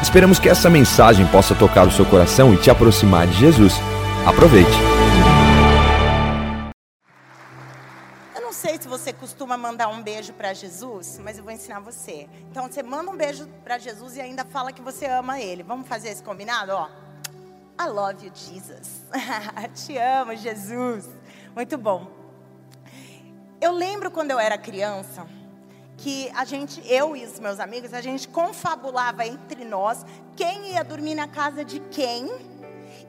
Esperamos que essa mensagem possa tocar o seu coração e te aproximar de Jesus. Aproveite. Eu não sei se você costuma mandar um beijo para Jesus, mas eu vou ensinar você. Então você manda um beijo para Jesus e ainda fala que você ama ele. Vamos fazer esse combinado, ó? I love you, Jesus. Te amo, Jesus. Muito bom. Eu lembro quando eu era criança que a gente, eu e os meus amigos, a gente confabulava entre nós quem ia dormir na casa de quem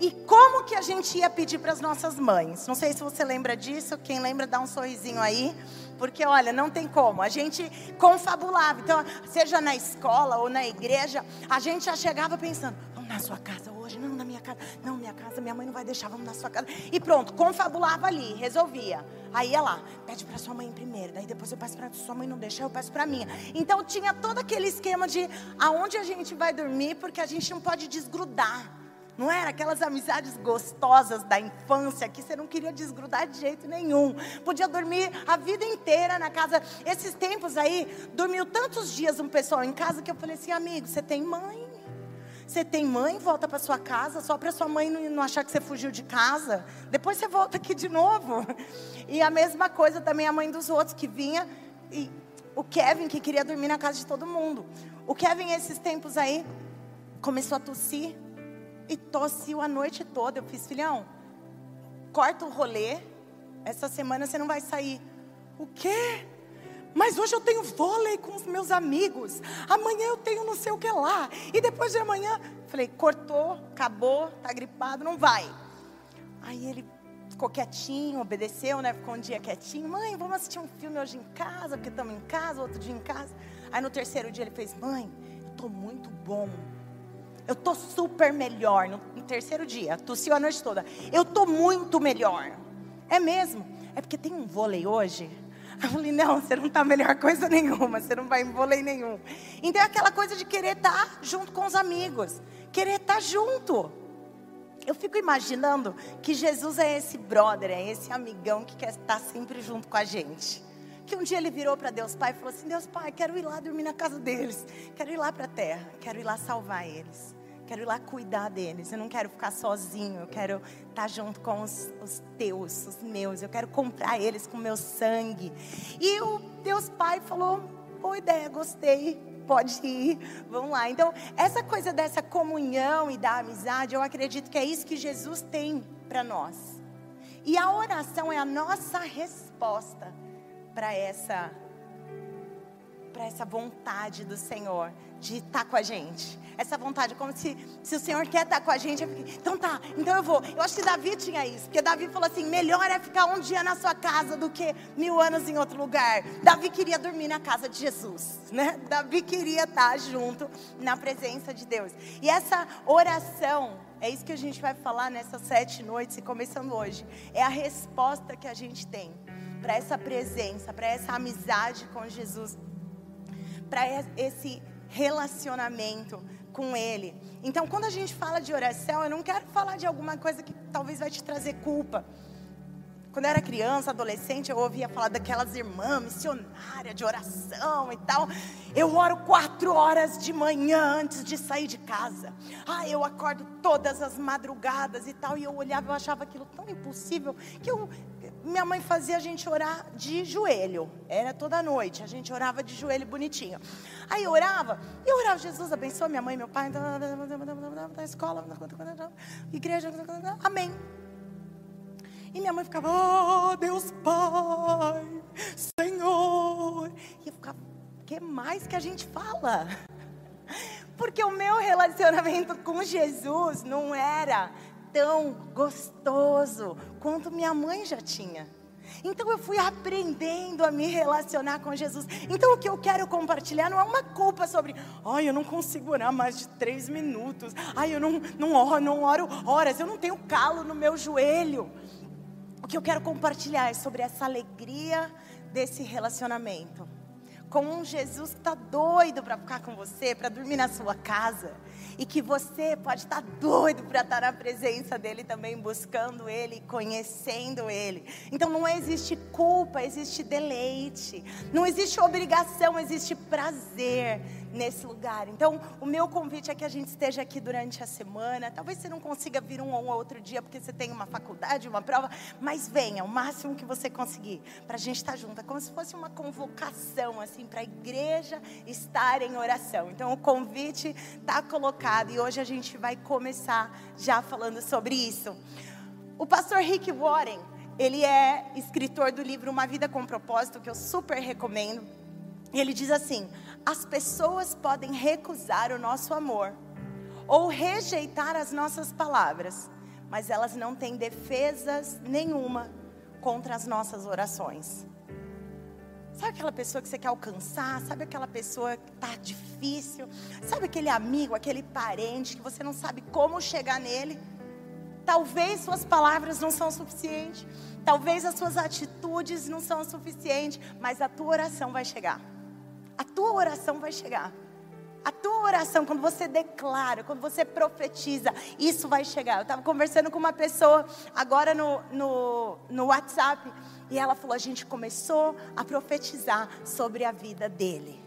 e como que a gente ia pedir para as nossas mães. Não sei se você lembra disso, quem lembra dá um sorrisinho aí, porque olha, não tem como. A gente confabulava. Então, seja na escola ou na igreja, a gente já chegava pensando: na sua casa hoje, não na minha casa, não minha casa, minha mãe não vai deixar, vamos na sua casa. E pronto, confabulava ali, resolvia. Aí ia lá, pede para sua mãe primeiro, daí depois eu peço para sua mãe não deixar, eu peço para minha. Então tinha todo aquele esquema de aonde a gente vai dormir, porque a gente não pode desgrudar. Não era aquelas amizades gostosas da infância que você não queria desgrudar de jeito nenhum. Podia dormir a vida inteira na casa. Esses tempos aí, dormiu tantos dias um pessoal em casa que eu falei assim, amigo, você tem mãe? Você tem mãe, volta para sua casa, só para sua mãe não, achar que você fugiu de casa. Depois você volta aqui de novo. E a mesma coisa também a mãe dos outros que vinha e o Kevin que queria dormir na casa de todo mundo. O Kevin esses tempos aí começou a tossir e tossiu a noite toda. Eu fiz, filhão, corta o rolê. Essa semana você não vai sair. O quê? Mas hoje eu tenho vôlei com os meus amigos. Amanhã eu tenho não sei o que lá. E depois de amanhã, falei, cortou, acabou, tá gripado, não vai. Aí ele ficou quietinho, obedeceu, né? Ficou um dia quietinho. Mãe, vamos assistir um filme hoje em casa, porque estamos em casa, outro dia em casa. Aí no terceiro dia ele fez, mãe, eu tô muito bom. Eu tô super melhor. No, no terceiro dia, tossiu a noite toda. Eu tô muito melhor. É mesmo? É porque tem um vôlei hoje eu falei, não, você não está melhor coisa nenhuma, você não vai em vôlei nenhum. Então é aquela coisa de querer estar junto com os amigos, querer estar junto. Eu fico imaginando que Jesus é esse brother, é esse amigão que quer estar sempre junto com a gente. Que um dia ele virou para Deus Pai e falou assim: Deus Pai, quero ir lá dormir na casa deles, quero ir lá para a terra, quero ir lá salvar eles quero ir lá cuidar deles. Eu não quero ficar sozinho. Eu quero estar junto com os, os teus, os meus. Eu quero comprar eles com meu sangue. E o Deus Pai falou: boa ideia, gostei. Pode ir, vamos lá. Então, essa coisa dessa comunhão e da amizade, eu acredito que é isso que Jesus tem para nós. E a oração é a nossa resposta para essa para essa vontade do Senhor de estar com a gente. Essa vontade, como se, se o Senhor quer estar com a gente. Então tá, então eu vou. Eu acho que Davi tinha isso, porque Davi falou assim: melhor é ficar um dia na sua casa do que mil anos em outro lugar. Davi queria dormir na casa de Jesus, né? Davi queria estar junto na presença de Deus. E essa oração, é isso que a gente vai falar nessas sete noites e começando hoje. É a resposta que a gente tem para essa presença, para essa amizade com Jesus para esse relacionamento com Ele. Então, quando a gente fala de oração, eu não quero falar de alguma coisa que talvez vai te trazer culpa. Quando eu era criança, adolescente, eu ouvia falar daquelas irmãs missionárias de oração e tal. Eu oro quatro horas de manhã antes de sair de casa. Ah, eu acordo todas as madrugadas e tal. E eu olhava, eu achava aquilo tão impossível que eu, minha mãe fazia a gente orar de joelho. Era toda noite. A gente orava de joelho bonitinho. Aí eu orava, e eu orava, Jesus abençoa minha mãe, meu pai, na escola, igreja, amém. E minha mãe ficava, oh Deus Pai, Senhor. E eu ficava, o que mais que a gente fala? Porque o meu relacionamento com Jesus não era tão gostoso quanto minha mãe já tinha. Então eu fui aprendendo a me relacionar com Jesus. Então o que eu quero compartilhar não é uma culpa sobre, ai, eu não consigo orar mais de três minutos, ai, eu não, não, oro, não oro horas, eu não tenho calo no meu joelho. O que eu quero compartilhar é sobre essa alegria desse relacionamento com um Jesus que está doido para ficar com você, para dormir na sua casa. E que você pode estar doido para estar na presença dele também, buscando ele, conhecendo ele. Então não existe culpa, existe deleite. Não existe obrigação, existe prazer nesse lugar. Então, o meu convite é que a gente esteja aqui durante a semana. Talvez você não consiga vir um ou outro dia porque você tem uma faculdade, uma prova, mas venha o máximo que você conseguir para a gente estar junto. É como se fosse uma convocação assim para a igreja estar em oração. Então, o convite está colocado e hoje a gente vai começar já falando sobre isso. O pastor Rick Warren, ele é escritor do livro Uma Vida com Propósito, que eu super recomendo. E ele diz assim: as pessoas podem recusar o nosso amor ou rejeitar as nossas palavras, mas elas não têm defesas nenhuma contra as nossas orações. Sabe aquela pessoa que você quer alcançar? Sabe aquela pessoa que está difícil? Sabe aquele amigo, aquele parente que você não sabe como chegar nele? Talvez suas palavras não são suficientes, talvez as suas atitudes não são suficientes, mas a tua oração vai chegar a tua oração vai chegar. A tua oração, quando você declara, quando você profetiza, isso vai chegar. Eu estava conversando com uma pessoa agora no, no, no WhatsApp e ela falou: a gente começou a profetizar sobre a vida dele.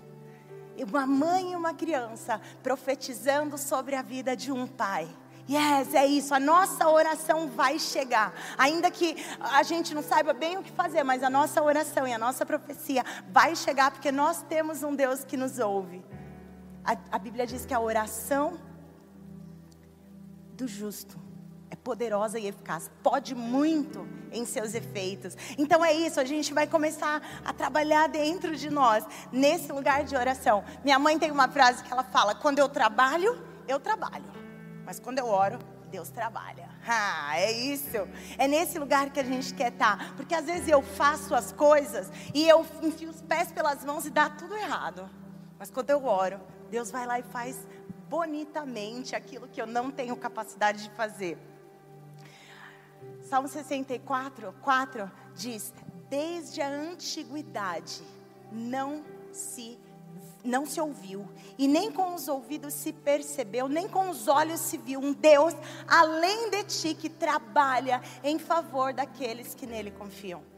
Uma mãe e uma criança profetizando sobre a vida de um pai. Yes, é isso. A nossa oração vai chegar. Ainda que a gente não saiba bem o que fazer, mas a nossa oração e a nossa profecia vai chegar porque nós temos um Deus que nos ouve. A, a Bíblia diz que a oração do justo é poderosa e eficaz, pode muito em seus efeitos. Então é isso, a gente vai começar a trabalhar dentro de nós, nesse lugar de oração. Minha mãe tem uma frase que ela fala: quando eu trabalho, eu trabalho. Mas quando eu oro, Deus trabalha. Ah, é isso. É nesse lugar que a gente quer estar. Porque às vezes eu faço as coisas e eu enfio os pés pelas mãos e dá tudo errado. Mas quando eu oro, Deus vai lá e faz bonitamente aquilo que eu não tenho capacidade de fazer. Salmo 64, 4 diz: Desde a antiguidade não se não se ouviu, e nem com os ouvidos se percebeu, nem com os olhos se viu um Deus além de ti que trabalha em favor daqueles que nele confiam.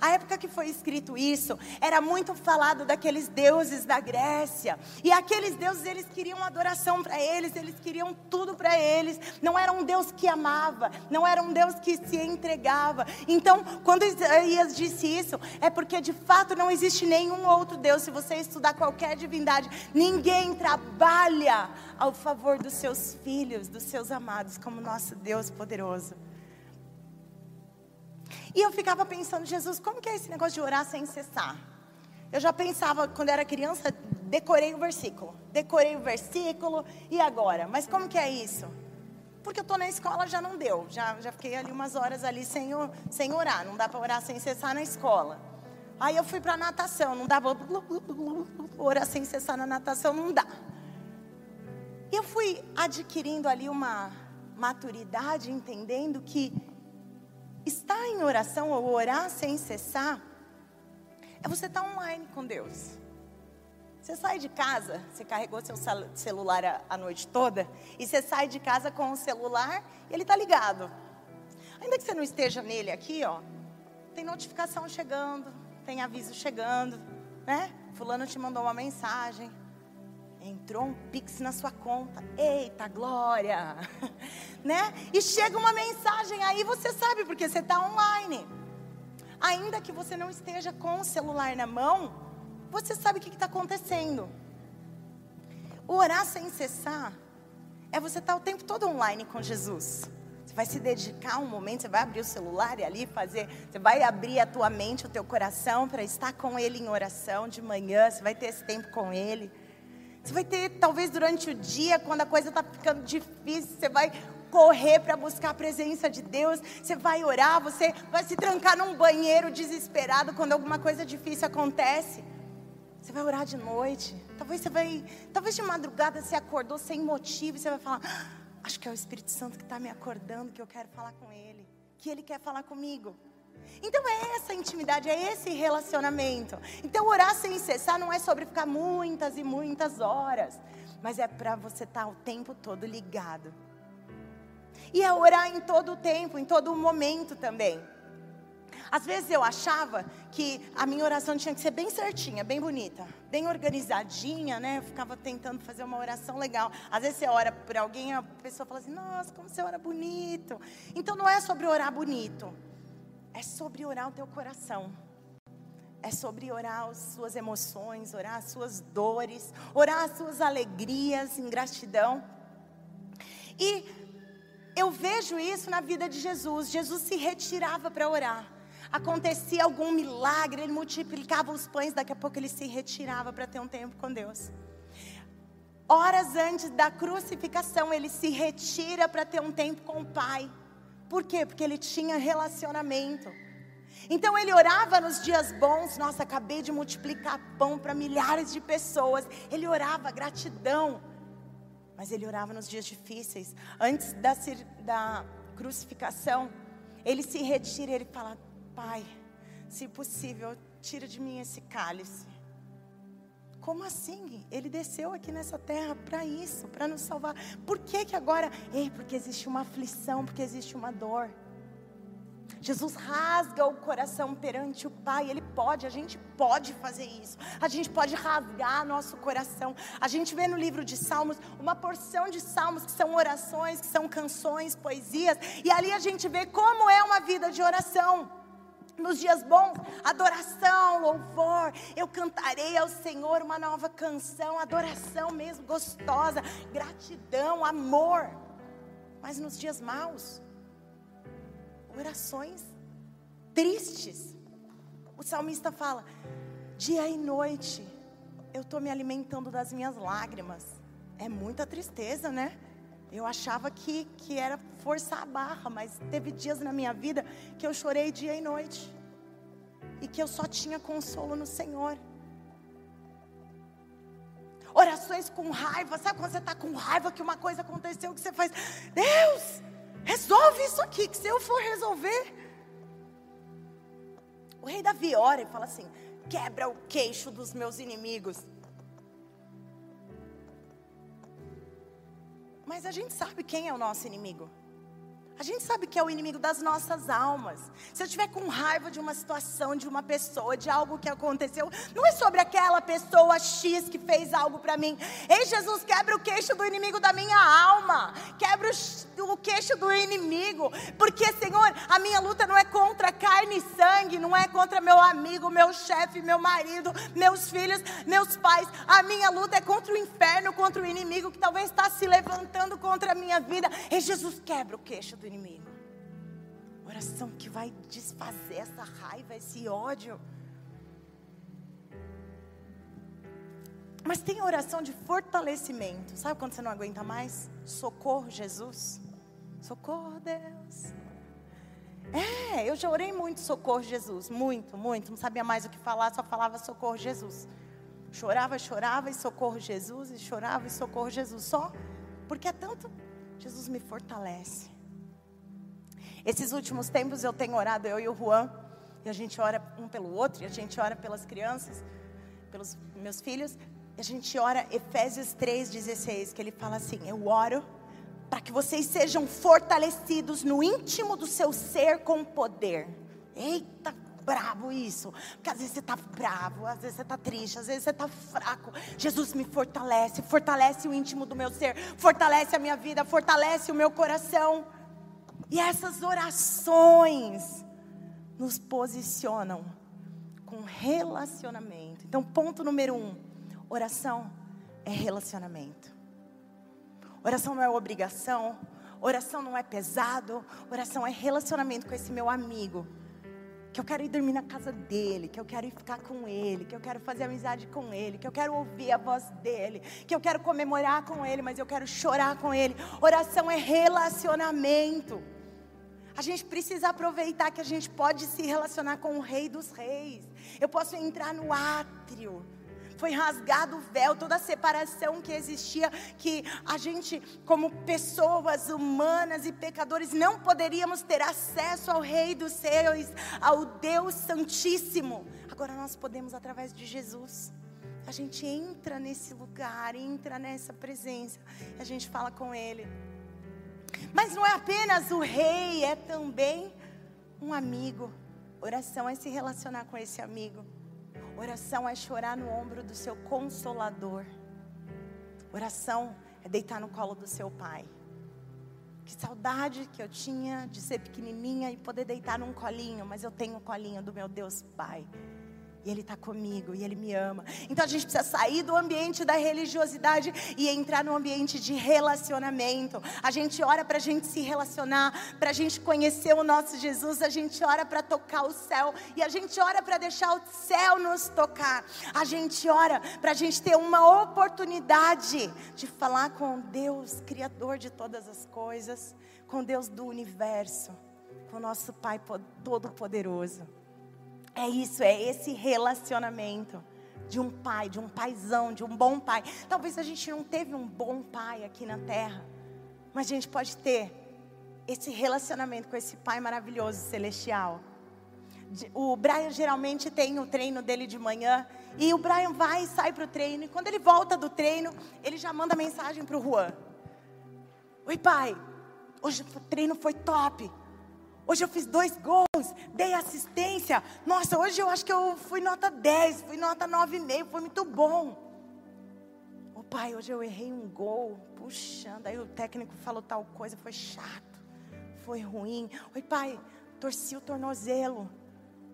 A época que foi escrito isso, era muito falado daqueles deuses da Grécia. E aqueles deuses, eles queriam adoração para eles, eles queriam tudo para eles. Não era um Deus que amava, não era um Deus que se entregava. Então, quando Isaías disse isso, é porque de fato não existe nenhum outro Deus. Se você estudar qualquer divindade, ninguém trabalha ao favor dos seus filhos, dos seus amados, como nosso Deus poderoso. E eu ficava pensando, Jesus, como que é esse negócio de orar sem cessar? Eu já pensava, quando era criança, decorei o versículo. Decorei o versículo, e agora? Mas como que é isso? Porque eu estou na escola, já não deu. Já, já fiquei ali umas horas ali sem, sem orar. Não dá para orar sem cessar na escola. Aí eu fui para natação, não dá para orar sem cessar na natação, não dá. E eu fui adquirindo ali uma maturidade, entendendo que estar em oração ou orar sem cessar é você estar online com Deus. Você sai de casa, você carregou seu celular a, a noite toda, e você sai de casa com o celular e ele está ligado. Ainda que você não esteja nele aqui, ó, tem notificação chegando, tem aviso chegando, né? Fulano te mandou uma mensagem, entrou um pix na sua conta. Eita, glória! né? E chega uma mensagem aí, você sabe, porque você está online. Ainda que você não esteja com o celular na mão, você sabe o que está acontecendo. O orar sem cessar é você estar tá o tempo todo online com Jesus. Você vai se dedicar um momento, você vai abrir o celular e ali fazer, você vai abrir a tua mente, o teu coração para estar com Ele em oração de manhã, você vai ter esse tempo com Ele. Você vai ter, talvez durante o dia, quando a coisa está ficando difícil, você vai correr para buscar a presença de Deus, você vai orar, você vai se trancar num banheiro desesperado quando alguma coisa difícil acontece. Você vai orar de noite. Talvez você vai, talvez de madrugada você acordou sem motivo e você vai falar: ah, "Acho que é o Espírito Santo que está me acordando, que eu quero falar com ele, que ele quer falar comigo". Então é essa intimidade, é esse relacionamento. Então orar sem cessar não é sobre ficar muitas e muitas horas, mas é para você estar tá o tempo todo ligado. E é orar em todo o tempo, em todo o momento também. Às vezes eu achava que a minha oração tinha que ser bem certinha, bem bonita, bem organizadinha, né? Eu ficava tentando fazer uma oração legal. Às vezes você ora por alguém, a pessoa fala assim: Nossa, como você ora bonito. Então não é sobre orar bonito, é sobre orar o teu coração. É sobre orar as suas emoções, orar as suas dores, orar as suas alegrias em gratidão. E eu vejo isso na vida de Jesus. Jesus se retirava para orar. Acontecia algum milagre, ele multiplicava os pães, daqui a pouco ele se retirava para ter um tempo com Deus. Horas antes da crucificação, ele se retira para ter um tempo com o Pai. Por quê? Porque ele tinha relacionamento. Então ele orava nos dias bons, nossa, acabei de multiplicar pão para milhares de pessoas. Ele orava gratidão. Mas ele orava nos dias difíceis. Antes da, da crucificação, ele se retira e ele fala: Pai, se possível, tira de mim esse cálice. Como assim? Ele desceu aqui nessa terra para isso, para nos salvar. Por que que agora? Ei, porque existe uma aflição, porque existe uma dor. Jesus rasga o coração perante o Pai, Ele pode, a gente pode fazer isso, a gente pode rasgar nosso coração. A gente vê no livro de Salmos uma porção de salmos que são orações, que são canções, poesias, e ali a gente vê como é uma vida de oração nos dias bons, adoração, louvor. Eu cantarei ao Senhor uma nova canção, adoração mesmo, gostosa, gratidão, amor. Mas nos dias maus, orações tristes. O salmista fala: dia e noite eu estou me alimentando das minhas lágrimas. É muita tristeza, né? Eu achava que, que era forçar a barra, mas teve dias na minha vida que eu chorei dia e noite. E que eu só tinha consolo no Senhor. Orações com raiva, sabe quando você está com raiva que uma coisa aconteceu que você faz, Deus, resolve isso aqui, que se eu for resolver. O rei Davi ora e fala assim: quebra o queixo dos meus inimigos. Mas a gente sabe quem é o nosso inimigo. A gente sabe que é o inimigo das nossas almas. Se eu tiver com raiva de uma situação, de uma pessoa, de algo que aconteceu, não é sobre aquela pessoa X que fez algo para mim. Ei, Jesus, quebra o queixo do inimigo da minha alma. Quebra o queixo do inimigo. Porque, Senhor, a minha luta não é contra carne e sangue, não é contra meu amigo, meu chefe, meu marido, meus filhos, meus pais. A minha luta é contra o inferno, contra o inimigo que talvez está se levantando contra a minha vida. Ei, Jesus, quebra o queixo do inimigo. Oração que vai desfazer essa raiva, esse ódio. Mas tem oração de fortalecimento. Sabe quando você não aguenta mais? Socorro, Jesus. Socorro, Deus. É, eu já orei muito socorro, Jesus. Muito, muito. Não sabia mais o que falar, só falava socorro, Jesus. Chorava, chorava e socorro, Jesus. E chorava e socorro, Jesus. Só porque é tanto. Jesus me fortalece. Esses últimos tempos eu tenho orado, eu e o Juan, e a gente ora um pelo outro, e a gente ora pelas crianças, pelos meus filhos, e a gente ora Efésios 3,16, que ele fala assim: Eu oro para que vocês sejam fortalecidos no íntimo do seu ser com poder. Eita, bravo isso. Porque às vezes você está bravo, às vezes você está triste, às vezes você está fraco. Jesus me fortalece, fortalece o íntimo do meu ser, fortalece a minha vida, fortalece o meu coração. E essas orações nos posicionam com relacionamento. Então, ponto número um: oração é relacionamento. Oração não é obrigação, oração não é pesado, oração é relacionamento com esse meu amigo que eu quero ir dormir na casa dele, que eu quero ir ficar com ele, que eu quero fazer amizade com ele, que eu quero ouvir a voz dele, que eu quero comemorar com ele, mas eu quero chorar com ele. Oração é relacionamento. A gente precisa aproveitar que a gente pode se relacionar com o Rei dos Reis. Eu posso entrar no átrio foi rasgado o véu, toda a separação que existia, que a gente, como pessoas humanas e pecadores, não poderíamos ter acesso ao Rei dos Céus, ao Deus Santíssimo. Agora nós podemos através de Jesus. A gente entra nesse lugar, entra nessa presença, a gente fala com Ele. Mas não é apenas o rei, é também um amigo. Oração é se relacionar com esse amigo. Oração é chorar no ombro do seu consolador. Oração é deitar no colo do seu pai. Que saudade que eu tinha de ser pequenininha e poder deitar num colinho, mas eu tenho o colinho do meu Deus Pai e Ele está comigo, e Ele me ama. Então a gente precisa sair do ambiente da religiosidade e entrar no ambiente de relacionamento. A gente ora para a gente se relacionar, para a gente conhecer o nosso Jesus, a gente ora para tocar o céu, e a gente ora para deixar o céu nos tocar. A gente ora para a gente ter uma oportunidade de falar com Deus, Criador de todas as coisas, com Deus do universo, com nosso Pai Todo-Poderoso. É isso, é esse relacionamento de um pai, de um paizão, de um bom pai. Talvez a gente não teve um bom pai aqui na terra, mas a gente pode ter esse relacionamento com esse pai maravilhoso celestial. O Brian geralmente tem o treino dele de manhã e o Brian vai e sai para o treino e quando ele volta do treino, ele já manda mensagem para o Juan. Oi pai, hoje o treino foi top. Hoje eu fiz dois gols, dei assistência. Nossa, hoje eu acho que eu fui nota 10, fui nota 9,5, foi muito bom. Ô pai, hoje eu errei um gol, puxando. Aí o técnico falou tal coisa, foi chato, foi ruim. Oi pai, torci o tornozelo.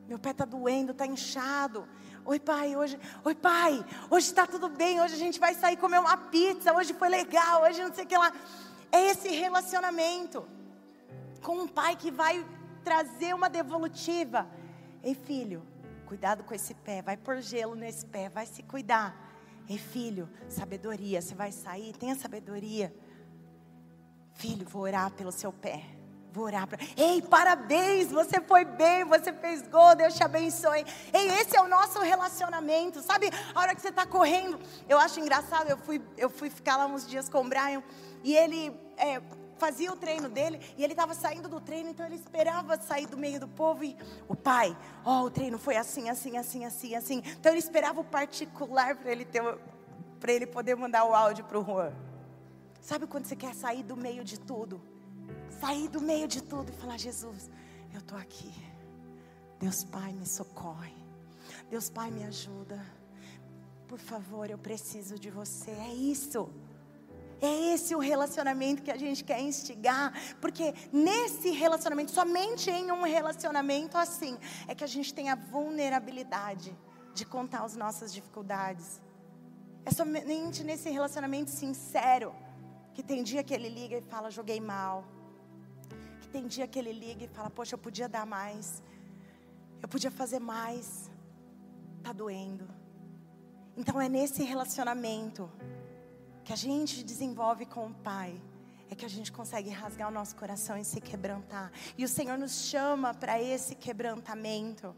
Meu pé tá doendo, tá inchado. Oi pai, hoje, oi pai, hoje está tudo bem, hoje a gente vai sair comer uma pizza, hoje foi legal, hoje não sei o que lá. É esse relacionamento com um pai que vai trazer uma devolutiva. Ei, filho, cuidado com esse pé, vai pôr gelo nesse pé, vai se cuidar. Ei, filho, sabedoria, você vai sair, tenha sabedoria. Filho, vou orar pelo seu pé. Vou orar para. Ei, parabéns, você foi bem, você fez gol, Deus te abençoe. Ei, esse é o nosso relacionamento, sabe? A hora que você está correndo, eu acho engraçado. Eu fui, eu fui ficar lá uns dias com o Brian e ele é, fazia o treino dele e ele estava saindo do treino, então ele esperava sair do meio do povo e o pai, ó, oh, o treino foi assim, assim, assim, assim, assim. Então ele esperava o particular para ele ter para ele poder mandar o áudio para o Juan. Sabe quando você quer sair do meio de tudo? Sair do meio de tudo e falar: Jesus, eu estou aqui. Deus Pai me socorre. Deus Pai me ajuda. Por favor, eu preciso de você. É isso. É esse o relacionamento que a gente quer instigar, porque nesse relacionamento, somente em um relacionamento assim, é que a gente tem a vulnerabilidade de contar as nossas dificuldades. É somente nesse relacionamento sincero que tem dia que ele liga e fala: joguei mal. Que tem dia que ele liga e fala: poxa, eu podia dar mais. Eu podia fazer mais. Tá doendo. Então é nesse relacionamento que a gente desenvolve com o Pai, é que a gente consegue rasgar o nosso coração e se quebrantar. E o Senhor nos chama para esse quebrantamento.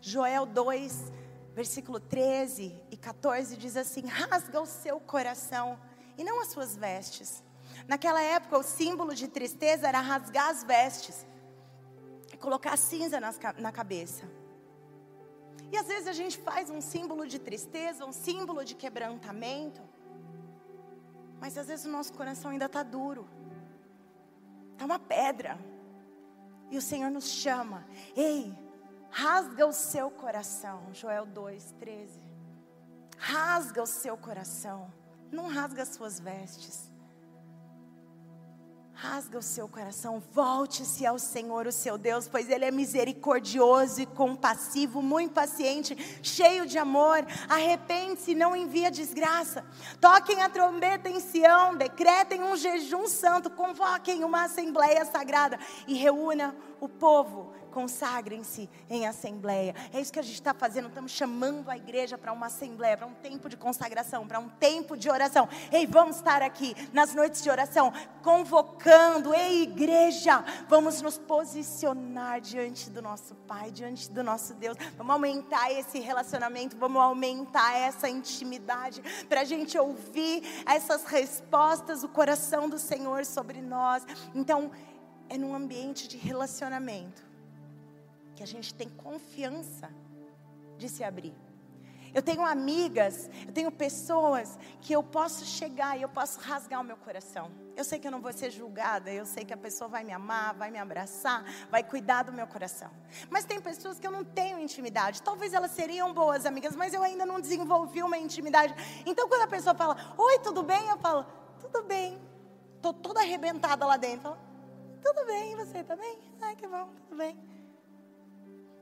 Joel 2, versículo 13 e 14 diz assim: rasga o seu coração e não as suas vestes. Naquela época, o símbolo de tristeza era rasgar as vestes e colocar cinza na cabeça. E às vezes a gente faz um símbolo de tristeza, um símbolo de quebrantamento mas às vezes o nosso coração ainda está duro. Está uma pedra. E o Senhor nos chama. Ei, rasga o seu coração. Joel 2, 13. Rasga o seu coração. Não rasga as suas vestes. Rasga o seu coração, volte-se ao Senhor, o seu Deus, pois Ele é misericordioso e compassivo, muito paciente, cheio de amor. Arrepende-se, não envia desgraça. Toquem a trombeta em Sião, decretem um jejum santo, convoquem uma assembleia sagrada e reúna o povo consagrem-se em assembleia. É isso que a gente está fazendo. Estamos chamando a igreja para uma assembleia, para um tempo de consagração, para um tempo de oração. Ei, vamos estar aqui nas noites de oração, convocando. Ei, igreja, vamos nos posicionar diante do nosso Pai, diante do nosso Deus. Vamos aumentar esse relacionamento, vamos aumentar essa intimidade, para a gente ouvir essas respostas, o coração do Senhor sobre nós. Então, é num ambiente de relacionamento que a gente tem confiança de se abrir. Eu tenho amigas, eu tenho pessoas que eu posso chegar e eu posso rasgar o meu coração. Eu sei que eu não vou ser julgada, eu sei que a pessoa vai me amar, vai me abraçar, vai cuidar do meu coração. Mas tem pessoas que eu não tenho intimidade. Talvez elas seriam boas amigas, mas eu ainda não desenvolvi uma intimidade. Então quando a pessoa fala, oi, tudo bem? Eu falo, tudo bem. Estou toda arrebentada lá dentro. Falo, tudo bem, você também? Tá Ai, que bom, tudo bem.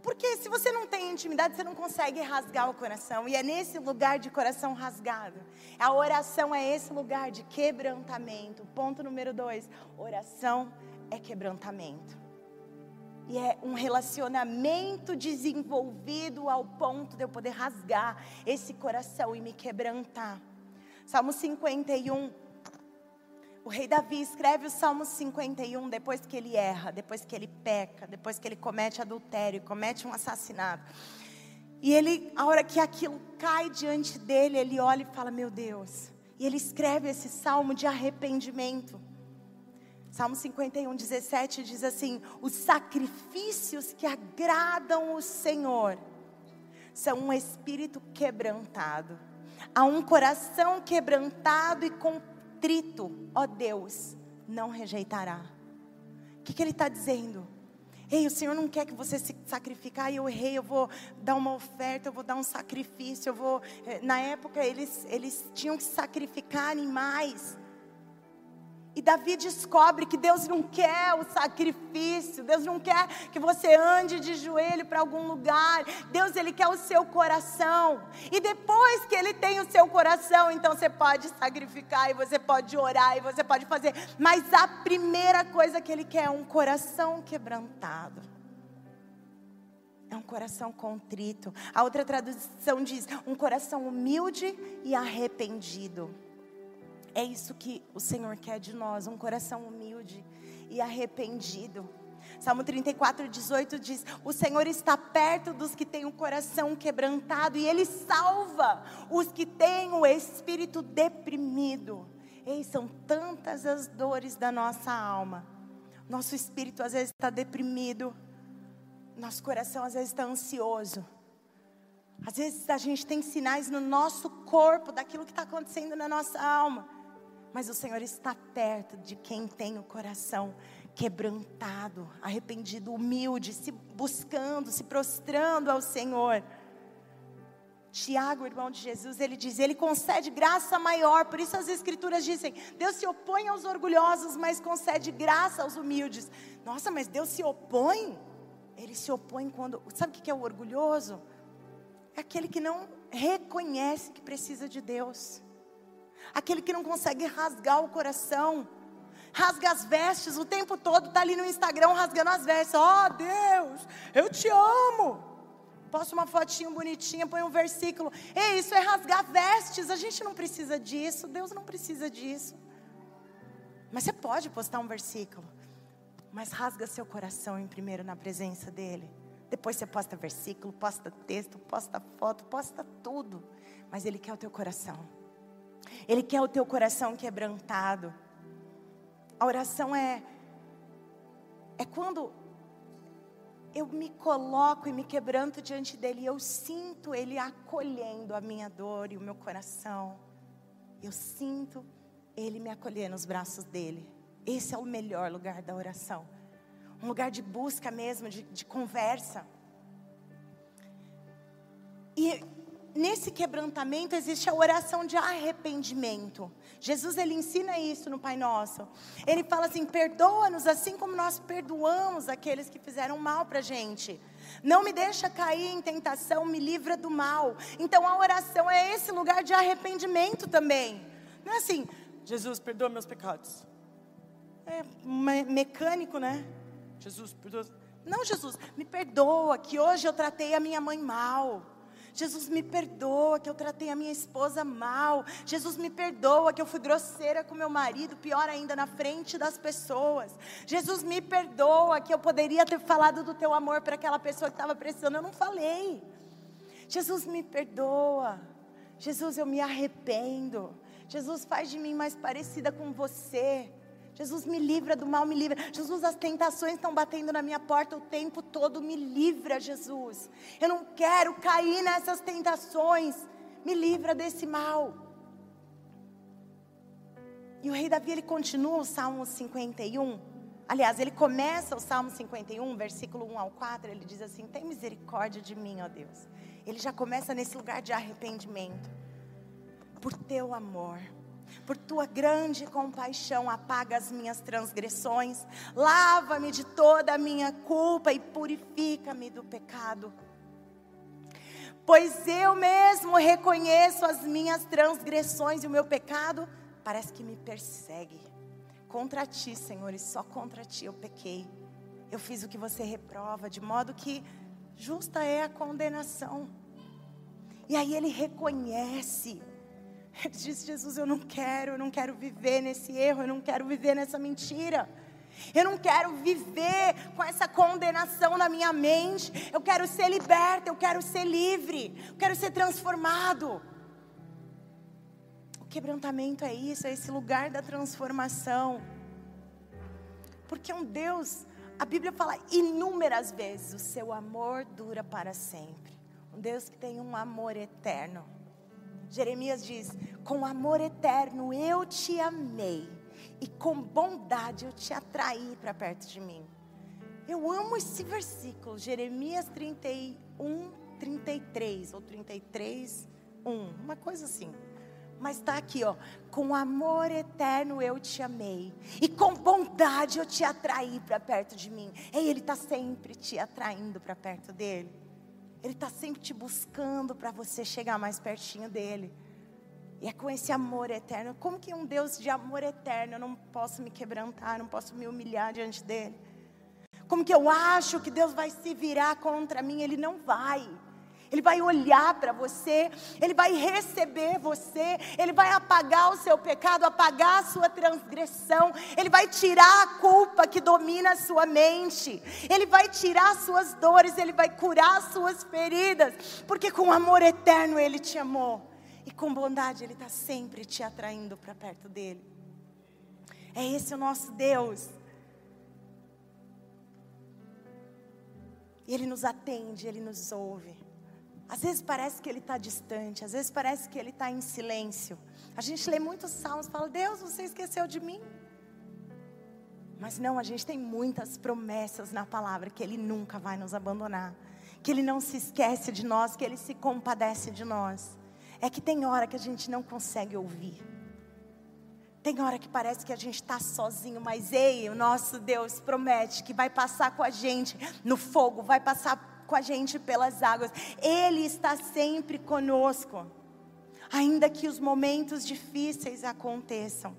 Porque se você não tem intimidade, você não consegue rasgar o coração. E é nesse lugar de coração rasgado. A oração é esse lugar de quebrantamento. Ponto número dois: oração é quebrantamento. E é um relacionamento desenvolvido ao ponto de eu poder rasgar esse coração e me quebrantar. Salmo 51 o rei Davi escreve o Salmo 51 depois que ele erra, depois que ele peca, depois que ele comete adultério, comete um assassinato. E ele, a hora que aquilo cai diante dele, ele olha e fala: Meu Deus. E ele escreve esse salmo de arrependimento. Salmo 51, 17 diz assim: Os sacrifícios que agradam o Senhor são um espírito quebrantado, há um coração quebrantado e com contrito, ó Deus, não rejeitará. O que, que ele está dizendo? Ei, o Senhor não quer que você se sacrificar. eu errei, eu vou dar uma oferta, eu vou dar um sacrifício, eu vou. Eh, na época eles, eles tinham que sacrificar animais. E Davi descobre que Deus não quer o sacrifício, Deus não quer que você ande de joelho para algum lugar. Deus ele quer o seu coração. E depois que ele tem o seu coração, então você pode sacrificar e você pode orar e você pode fazer. Mas a primeira coisa que ele quer é um coração quebrantado. É um coração contrito. A outra tradução diz: um coração humilde e arrependido. É isso que o Senhor quer de nós, um coração humilde e arrependido. Salmo 34, 18 diz: O Senhor está perto dos que têm o coração quebrantado e Ele salva os que têm o espírito deprimido. Ei, são tantas as dores da nossa alma. Nosso espírito às vezes está deprimido, nosso coração às vezes está ansioso. Às vezes a gente tem sinais no nosso corpo daquilo que está acontecendo na nossa alma. Mas o Senhor está perto de quem tem o coração quebrantado, arrependido, humilde, se buscando, se prostrando ao Senhor. Tiago, irmão de Jesus, ele diz: Ele concede graça maior. Por isso as Escrituras dizem: Deus se opõe aos orgulhosos, mas concede graça aos humildes. Nossa, mas Deus se opõe? Ele se opõe quando. Sabe o que é o orgulhoso? É aquele que não reconhece que precisa de Deus aquele que não consegue rasgar o coração, rasga as vestes o tempo todo, está ali no Instagram rasgando as vestes. Oh, Deus, eu te amo. Posta uma fotinho bonitinha, põe um versículo. Ei, isso é rasgar vestes. A gente não precisa disso. Deus não precisa disso. Mas você pode postar um versículo. Mas rasga seu coração em primeiro na presença dEle. Depois você posta versículo, posta texto, posta foto, posta tudo. Mas Ele quer o teu coração. Ele quer o teu coração quebrantado. A oração é é quando eu me coloco e me quebranto diante dele e eu sinto ele acolhendo a minha dor e o meu coração. Eu sinto ele me acolher nos braços dele. Esse é o melhor lugar da oração. Um lugar de busca mesmo, de, de conversa. E nesse quebrantamento existe a oração de arrependimento. Jesus ele ensina isso no Pai Nosso. Ele fala assim: perdoa-nos assim como nós perdoamos aqueles que fizeram mal para gente. Não me deixa cair em tentação, me livra do mal. Então a oração é esse lugar de arrependimento também. Não é assim, Jesus, perdoa meus pecados. É mecânico, né? Jesus, perdoa. Não, Jesus, me perdoa que hoje eu tratei a minha mãe mal. Jesus me perdoa que eu tratei a minha esposa mal. Jesus me perdoa que eu fui grosseira com meu marido, pior ainda, na frente das pessoas. Jesus me perdoa que eu poderia ter falado do teu amor para aquela pessoa que estava precisando, eu não falei. Jesus me perdoa. Jesus, eu me arrependo. Jesus faz de mim mais parecida com você. Jesus me livra do mal, me livra. Jesus, as tentações estão batendo na minha porta o tempo todo, me livra, Jesus. Eu não quero cair nessas tentações. Me livra desse mal. E o rei Davi, ele continua o Salmo 51. Aliás, ele começa o Salmo 51, versículo 1 ao 4, ele diz assim: "Tem misericórdia de mim, ó Deus". Ele já começa nesse lugar de arrependimento. Por teu amor, por tua grande compaixão, apaga as minhas transgressões, lava-me de toda a minha culpa e purifica-me do pecado. Pois eu mesmo reconheço as minhas transgressões e o meu pecado parece que me persegue. Contra ti, Senhor, e só contra ti eu pequei. Eu fiz o que você reprova, de modo que justa é a condenação. E aí ele reconhece ele disse: Jesus, eu não quero, eu não quero viver nesse erro, eu não quero viver nessa mentira. Eu não quero viver com essa condenação na minha mente. Eu quero ser liberta, eu quero ser livre, eu quero ser transformado. O quebrantamento é isso, é esse lugar da transformação. Porque um Deus, a Bíblia fala inúmeras vezes: o seu amor dura para sempre. Um Deus que tem um amor eterno. Jeremias diz: Com amor eterno eu te amei, e com bondade eu te atraí para perto de mim. Eu amo esse versículo, Jeremias 31, 33, ou 33, 1, uma coisa assim. Mas está aqui, ó. Com amor eterno eu te amei. E com bondade eu te atraí para perto de mim. E Ele está sempre te atraindo para perto dele. Ele está sempre te buscando para você chegar mais pertinho dele. E é com esse amor eterno. Como que um Deus de amor eterno eu não posso me quebrantar, não posso me humilhar diante dele? Como que eu acho que Deus vai se virar contra mim? Ele não vai. Ele vai olhar para você, Ele vai receber você, Ele vai apagar o seu pecado, apagar a sua transgressão, Ele vai tirar a culpa que domina a sua mente, Ele vai tirar as suas dores, Ele vai curar as suas feridas, porque com amor eterno Ele te amou, e com bondade Ele está sempre te atraindo para perto dEle. É esse o nosso Deus. Ele nos atende, Ele nos ouve. Às vezes parece que ele está distante, às vezes parece que ele está em silêncio. A gente lê muitos salmos e fala: Deus, você esqueceu de mim. Mas não, a gente tem muitas promessas na palavra que Ele nunca vai nos abandonar, que Ele não se esquece de nós, que Ele se compadece de nós. É que tem hora que a gente não consegue ouvir. Tem hora que parece que a gente está sozinho, mas ei, o nosso Deus promete que vai passar com a gente no fogo, vai passar com a gente pelas águas. Ele está sempre conosco, ainda que os momentos difíceis aconteçam.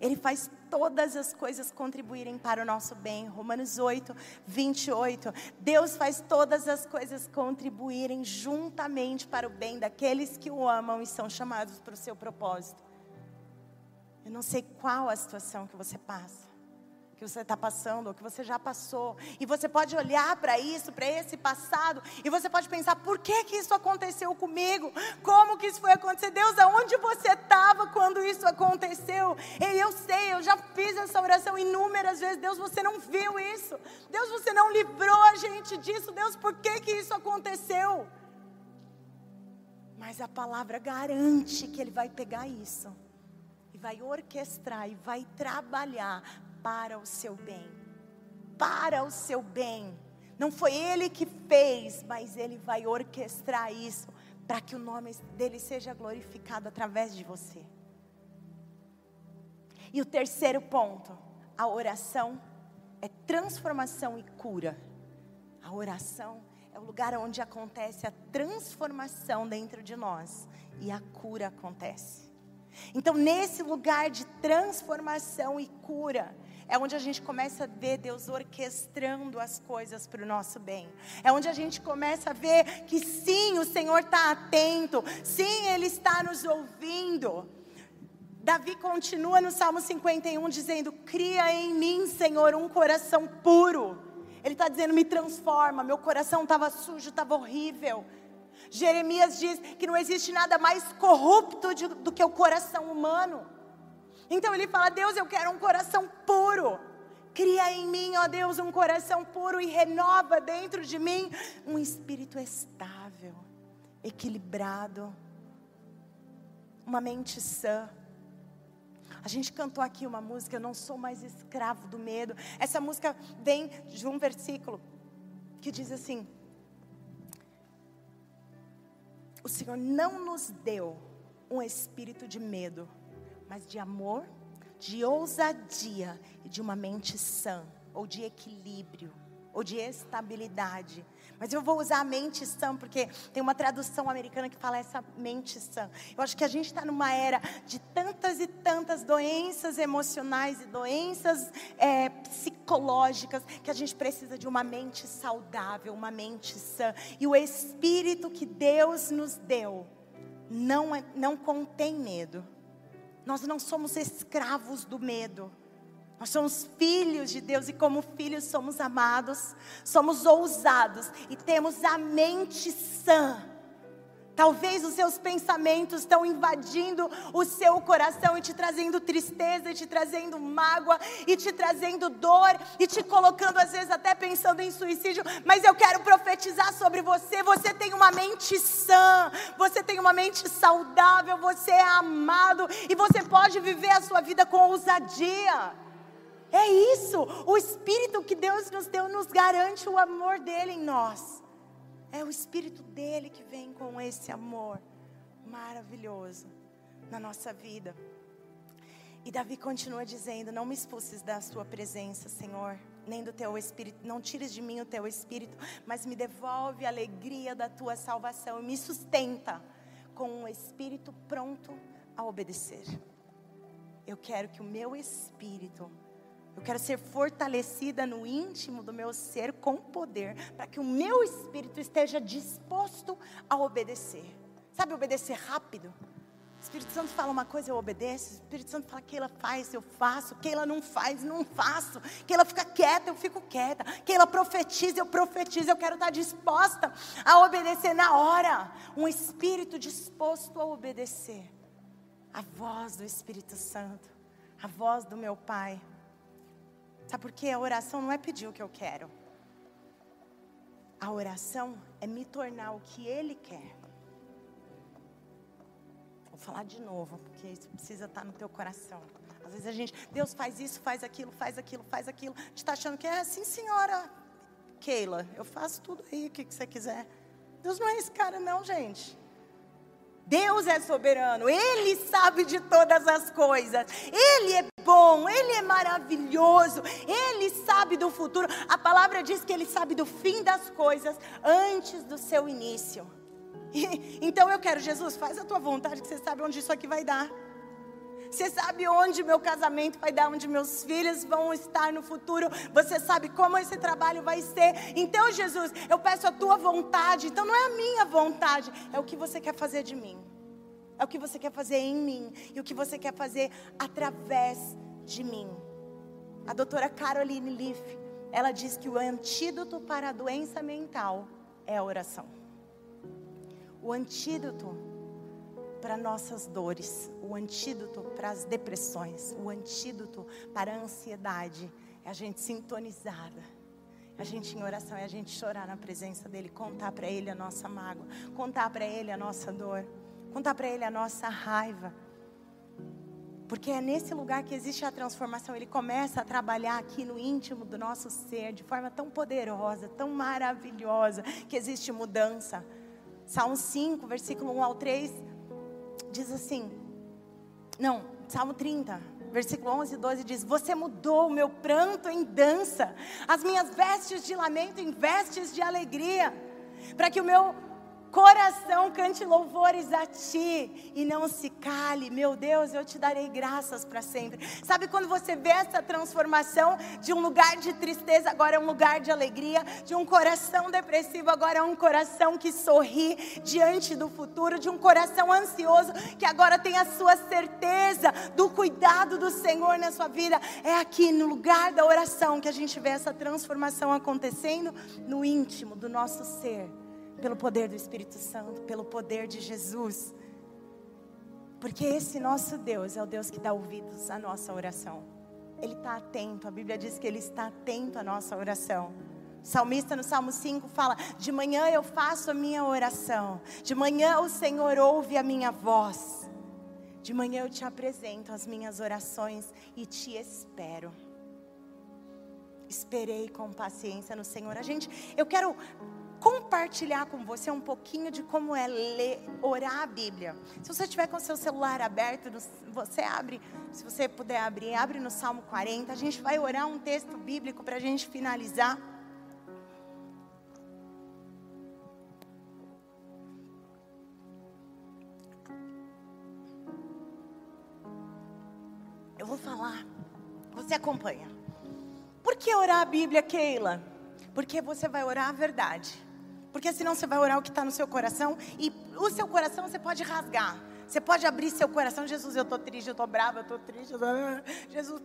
Ele faz todas as coisas contribuírem para o nosso bem. Romanos 8, 28. Deus faz todas as coisas contribuírem juntamente para o bem daqueles que o amam e são chamados para o seu propósito. Eu não sei qual a situação que você passa que você está passando, ou que você já passou. E você pode olhar para isso, para esse passado, e você pode pensar: por que, que isso aconteceu comigo? Como que isso foi acontecer? Deus, aonde você estava quando isso aconteceu? E eu sei, eu já fiz essa oração inúmeras vezes. Deus, você não viu isso. Deus, você não livrou a gente disso. Deus, por que, que isso aconteceu? Mas a palavra garante que Ele vai pegar isso e vai orquestrar e vai trabalhar para o seu bem. Para o seu bem. Não foi ele que fez, mas ele vai orquestrar isso para que o nome dele seja glorificado através de você. E o terceiro ponto, a oração é transformação e cura. A oração é o lugar onde acontece a transformação dentro de nós e a cura acontece. Então, nesse lugar de transformação e cura, é onde a gente começa a ver Deus orquestrando as coisas para o nosso bem. É onde a gente começa a ver que sim, o Senhor está atento, sim, Ele está nos ouvindo. Davi continua no Salmo 51 dizendo: Cria em mim, Senhor, um coração puro. Ele está dizendo: Me transforma. Meu coração estava sujo, estava horrível. Jeremias diz que não existe nada mais corrupto de, do que o coração humano. Então ele fala: Deus, eu quero um coração puro. Cria em mim, ó Deus, um coração puro e renova dentro de mim um espírito estável, equilibrado, uma mente sã. A gente cantou aqui uma música, Eu não sou mais escravo do medo. Essa música vem de um versículo que diz assim: O Senhor não nos deu um espírito de medo, mas de amor, de ousadia e de uma mente sã, ou de equilíbrio, ou de estabilidade. Mas eu vou usar a mente sã, porque tem uma tradução americana que fala essa mente sã. Eu acho que a gente está numa era de tantas e tantas doenças emocionais e doenças é, psicológicas que a gente precisa de uma mente saudável, uma mente sã. E o Espírito que Deus nos deu não, é, não contém medo. Nós não somos escravos do medo. Nós somos filhos de Deus e, como filhos, somos amados, somos ousados e temos a mente sã. Talvez os seus pensamentos estão invadindo o seu coração e te trazendo tristeza, e te trazendo mágoa, e te trazendo dor, e te colocando às vezes até pensando em suicídio. Mas eu quero profetizar sobre você: você tem uma mente sã, você tem uma mente saudável, você é amado e você pode viver a sua vida com ousadia. É isso. O Espírito que Deus nos deu nos garante o amor dele em nós. É o Espírito dele que vem com esse amor maravilhoso na nossa vida. E Davi continua dizendo: Não me expulses da sua presença, Senhor, nem do teu espírito, não tires de mim o teu espírito, mas me devolve a alegria da tua salvação e me sustenta com um espírito pronto a obedecer. Eu quero que o meu espírito eu quero ser fortalecida no íntimo do meu ser com poder, para que o meu espírito esteja disposto a obedecer. Sabe, obedecer rápido? O Espírito Santo fala uma coisa, eu obedeço. O Espírito Santo fala que ela faz, eu faço. Que ela não faz, não faço. Que ela fica quieta, eu fico quieta. Que ela profetiza, eu profetizo. Eu quero estar disposta a obedecer na hora. Um espírito disposto a obedecer. A voz do Espírito Santo, a voz do meu Pai. Sabe por quê? A oração não é pedir o que eu quero. A oração é me tornar o que Ele quer. Vou falar de novo, porque isso precisa estar no teu coração. Às vezes a gente, Deus faz isso, faz aquilo, faz aquilo, faz aquilo. A gente está achando que é assim, senhora Keila, eu faço tudo aí, o que, que você quiser. Deus não é esse cara, não, gente. Deus é soberano, Ele sabe de todas as coisas, Ele é bom, Ele é maravilhoso, Ele sabe do futuro. A palavra diz que Ele sabe do fim das coisas antes do seu início. Então eu quero, Jesus, faz a tua vontade, que você sabe onde isso aqui vai dar. Você sabe onde meu casamento vai dar, onde meus filhos vão estar no futuro. Você sabe como esse trabalho vai ser. Então, Jesus, eu peço a tua vontade. Então, não é a minha vontade, é o que você quer fazer de mim. É o que você quer fazer em mim e o que você quer fazer através de mim. A doutora Caroline Leaf, ela diz que o antídoto para a doença mental é a oração. O antídoto para nossas dores, o antídoto para as depressões, o antídoto para a ansiedade é a gente sintonizada. A gente em oração é a gente chorar na presença dele, contar para ele a nossa mágoa, contar para ele a nossa dor, contar para ele a nossa raiva. Porque é nesse lugar que existe a transformação. Ele começa a trabalhar aqui no íntimo do nosso ser de forma tão poderosa, tão maravilhosa, que existe mudança. Salmo 5, versículo 1 ao 3 diz assim: não, Salmo 30, versículo 11 e 12 diz: Você mudou o meu pranto em dança, as minhas vestes de lamento em vestes de alegria, para que o meu coração cante louvores a ti e não se cale. Meu Deus, eu te darei graças para sempre. Sabe quando você vê essa transformação de um lugar de tristeza, agora é um lugar de alegria, de um coração depressivo, agora é um coração que sorri diante do futuro, de um coração ansioso que agora tem a sua certeza do cuidado do Senhor na sua vida. É aqui no lugar da oração que a gente vê essa transformação acontecendo no íntimo do nosso ser pelo poder do Espírito Santo, pelo poder de Jesus. Porque esse nosso Deus é o Deus que dá ouvidos à nossa oração. Ele está atento, a Bíblia diz que ele está atento à nossa oração. O salmista no Salmo 5 fala: De manhã eu faço a minha oração, de manhã o Senhor ouve a minha voz, de manhã eu te apresento as minhas orações e te espero. Esperei com paciência no Senhor. A gente, eu quero compartilhar com você um pouquinho de como é ler, orar a Bíblia. Se você tiver com seu celular aberto, você abre, se você puder abrir, abre no Salmo 40. A gente vai orar um texto bíblico para a gente finalizar. Eu vou falar, você acompanha. Por que orar a Bíblia, Keila? Porque você vai orar a verdade. Porque senão você vai orar o que está no seu coração e o seu coração você pode rasgar. Você pode abrir seu coração, Jesus, eu estou triste, eu estou brava, eu estou triste. Eu tô... Jesus,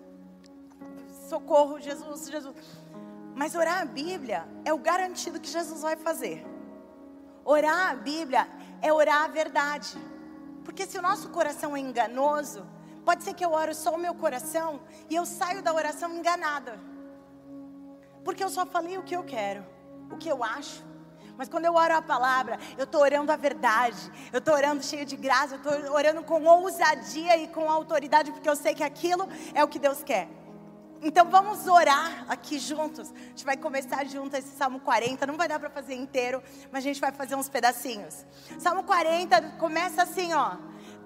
socorro, Jesus, Jesus. Mas orar a Bíblia é o garantido que Jesus vai fazer. Orar a Bíblia é orar a verdade. Porque se o nosso coração é enganoso, pode ser que eu oro só o meu coração e eu saio da oração enganada. Porque eu só falei o que eu quero, o que eu acho. Mas quando eu oro a palavra, eu estou orando a verdade. Eu estou orando cheio de graça. Eu estou orando com ousadia e com autoridade, porque eu sei que aquilo é o que Deus quer. Então vamos orar aqui juntos. A gente vai começar junto esse Salmo 40. Não vai dar para fazer inteiro, mas a gente vai fazer uns pedacinhos. Salmo 40 começa assim, ó.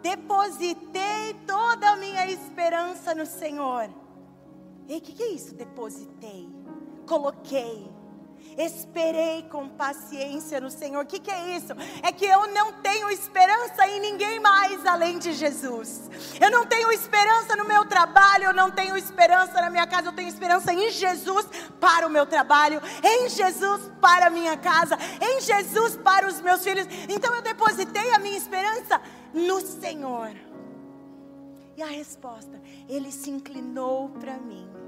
Depositei toda a minha esperança no Senhor. Ei, o que, que é isso? Depositei, coloquei Esperei com paciência no Senhor. O que, que é isso? É que eu não tenho esperança em ninguém mais além de Jesus. Eu não tenho esperança no meu trabalho, eu não tenho esperança na minha casa, eu tenho esperança em Jesus para o meu trabalho, em Jesus para a minha casa, em Jesus para os meus filhos. Então eu depositei a minha esperança no Senhor. E a resposta, ele se inclinou para mim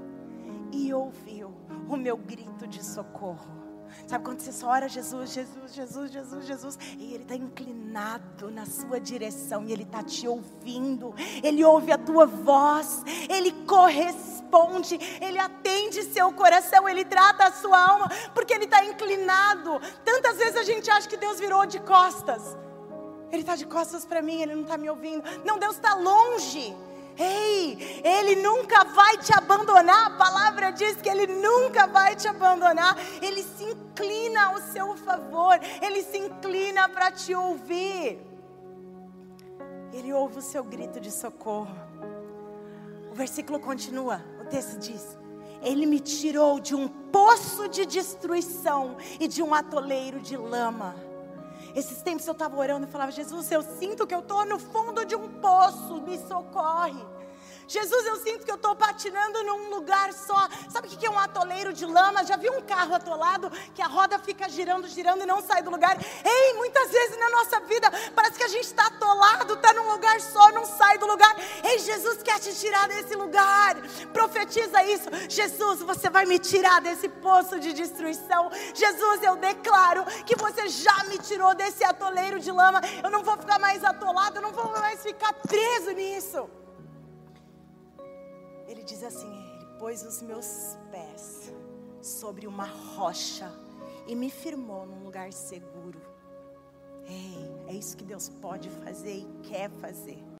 e ouviu o meu grito de socorro. Sabe quando você só ora Jesus, Jesus, Jesus, Jesus, Jesus, e Ele está inclinado na sua direção e Ele está te ouvindo, Ele ouve a tua voz, Ele corresponde, Ele atende seu coração, Ele trata a sua alma, porque Ele está inclinado. Tantas vezes a gente acha que Deus virou de costas, Ele está de costas para mim, Ele não está me ouvindo. Não, Deus está longe. Ei, Ele nunca vai te abandonar. A palavra diz que Ele nunca vai te abandonar. Ele se inclina ao seu favor. Ele se inclina para te ouvir. Ele ouve o seu grito de socorro. O versículo continua. O texto diz: Ele me tirou de um poço de destruição e de um atoleiro de lama. Esses tempos eu estava orando e falava: Jesus, eu sinto que eu estou no fundo de um poço, me socorre. Jesus, eu sinto que eu estou patinando num lugar só. Sabe o que é um atoleiro de lama? Já viu um carro atolado que a roda fica girando, girando e não sai do lugar? Ei, muitas vezes na nossa vida parece que a gente está atolado, está num lugar só, não sai do lugar. Ei, Jesus quer te tirar desse lugar. Profetiza isso. Jesus, você vai me tirar desse poço de destruição. Jesus, eu declaro que você já me tirou desse atoleiro de lama. Eu não vou ficar mais atolado, eu não vou mais ficar preso nisso. Diz assim: Ele pôs os meus pés sobre uma rocha e me firmou num lugar seguro. Ei, é isso que Deus pode fazer e quer fazer.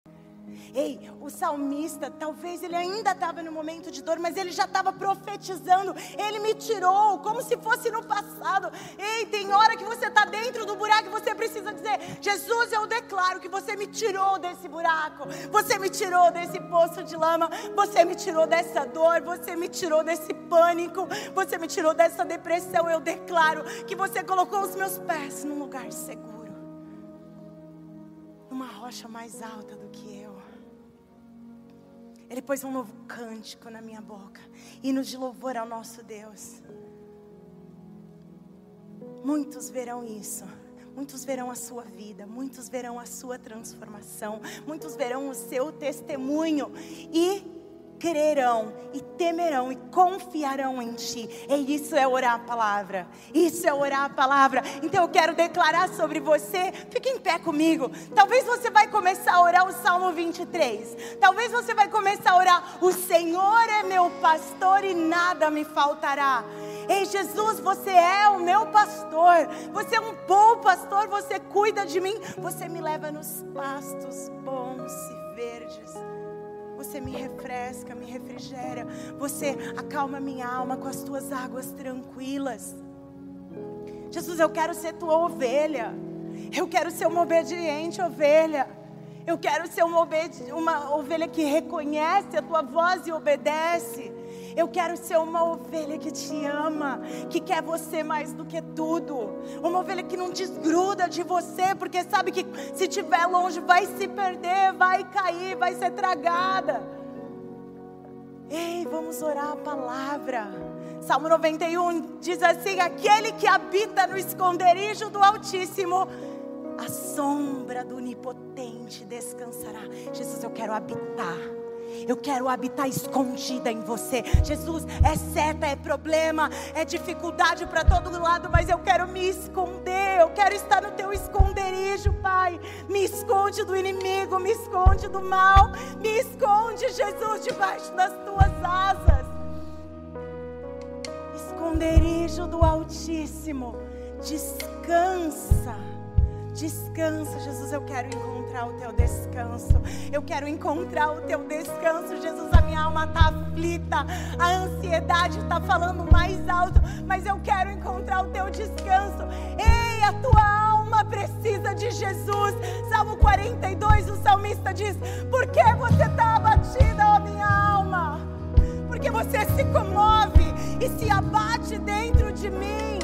Ei, o salmista, talvez ele ainda estava no momento de dor, mas ele já estava profetizando. Ele me tirou, como se fosse no passado. Ei, tem hora que você está dentro do buraco e você precisa dizer: Jesus, eu declaro que você me tirou desse buraco. Você me tirou desse poço de lama. Você me tirou dessa dor. Você me tirou desse pânico. Você me tirou dessa depressão. Eu declaro que você colocou os meus pés num lugar seguro. uma rocha mais alta do que eu. Ele pôs um novo cântico na minha boca, hinos de louvor ao nosso Deus. Muitos verão isso. Muitos verão a sua vida, muitos verão a sua transformação, muitos verão o seu testemunho e crerão e temerão e confiarão em ti. E isso é orar a palavra. Isso é orar a palavra. Então eu quero declarar sobre você. Fique em pé comigo. Talvez você vai começar a orar o Salmo 23. Talvez você vai começar a orar: "O Senhor é meu pastor e nada me faltará". Ei, Jesus, você é o meu pastor. Você é um bom pastor, você cuida de mim, você me leva nos pastos bons e verdes. Você me refresca, me refrigera. Você acalma minha alma com as tuas águas tranquilas. Jesus, eu quero ser tua ovelha. Eu quero ser uma obediente ovelha. Eu quero ser uma, uma ovelha que reconhece a tua voz e obedece. Eu quero ser uma ovelha que te ama, que quer você mais do que tudo. Uma ovelha que não desgruda de você, porque sabe que se estiver longe vai se perder, vai cair, vai ser tragada. Ei, vamos orar a palavra. Salmo 91 diz assim: Aquele que habita no esconderijo do Altíssimo, a sombra do Onipotente descansará. Jesus, eu quero habitar eu quero habitar escondida em você. Jesus, é seta, é problema, é dificuldade para todo lado, mas eu quero me esconder. Eu quero estar no teu esconderijo, Pai. Me esconde do inimigo, me esconde do mal. Me esconde, Jesus, debaixo das tuas asas. Esconderijo do Altíssimo. Descansa. Descansa, Jesus, eu quero encontrar o teu descanso. Eu quero encontrar o teu descanso, Jesus. A minha alma está aflita, a ansiedade está falando mais alto, mas eu quero encontrar o teu descanso. Ei, a tua alma precisa de Jesus. Salmo 42, o salmista diz: Por que você está abatida, ó minha alma? Porque você se comove e se abate dentro de mim.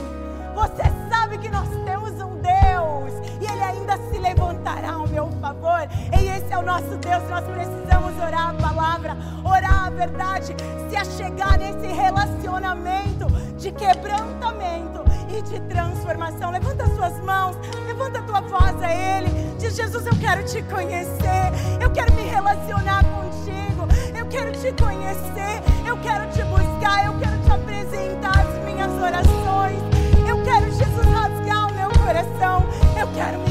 Você sabe que nós temos um Deus e Ele ainda se levantará ao meu favor. E esse é o nosso Deus. Nós precisamos orar a palavra, orar a verdade, se achegar nesse relacionamento de quebrantamento e de transformação. Levanta suas mãos, levanta tua voz a Ele. Diz: Jesus, eu quero te conhecer, eu quero me relacionar contigo, eu quero te conhecer, eu quero te buscar, eu quero te apresentar as minhas orações coração. Eu quero me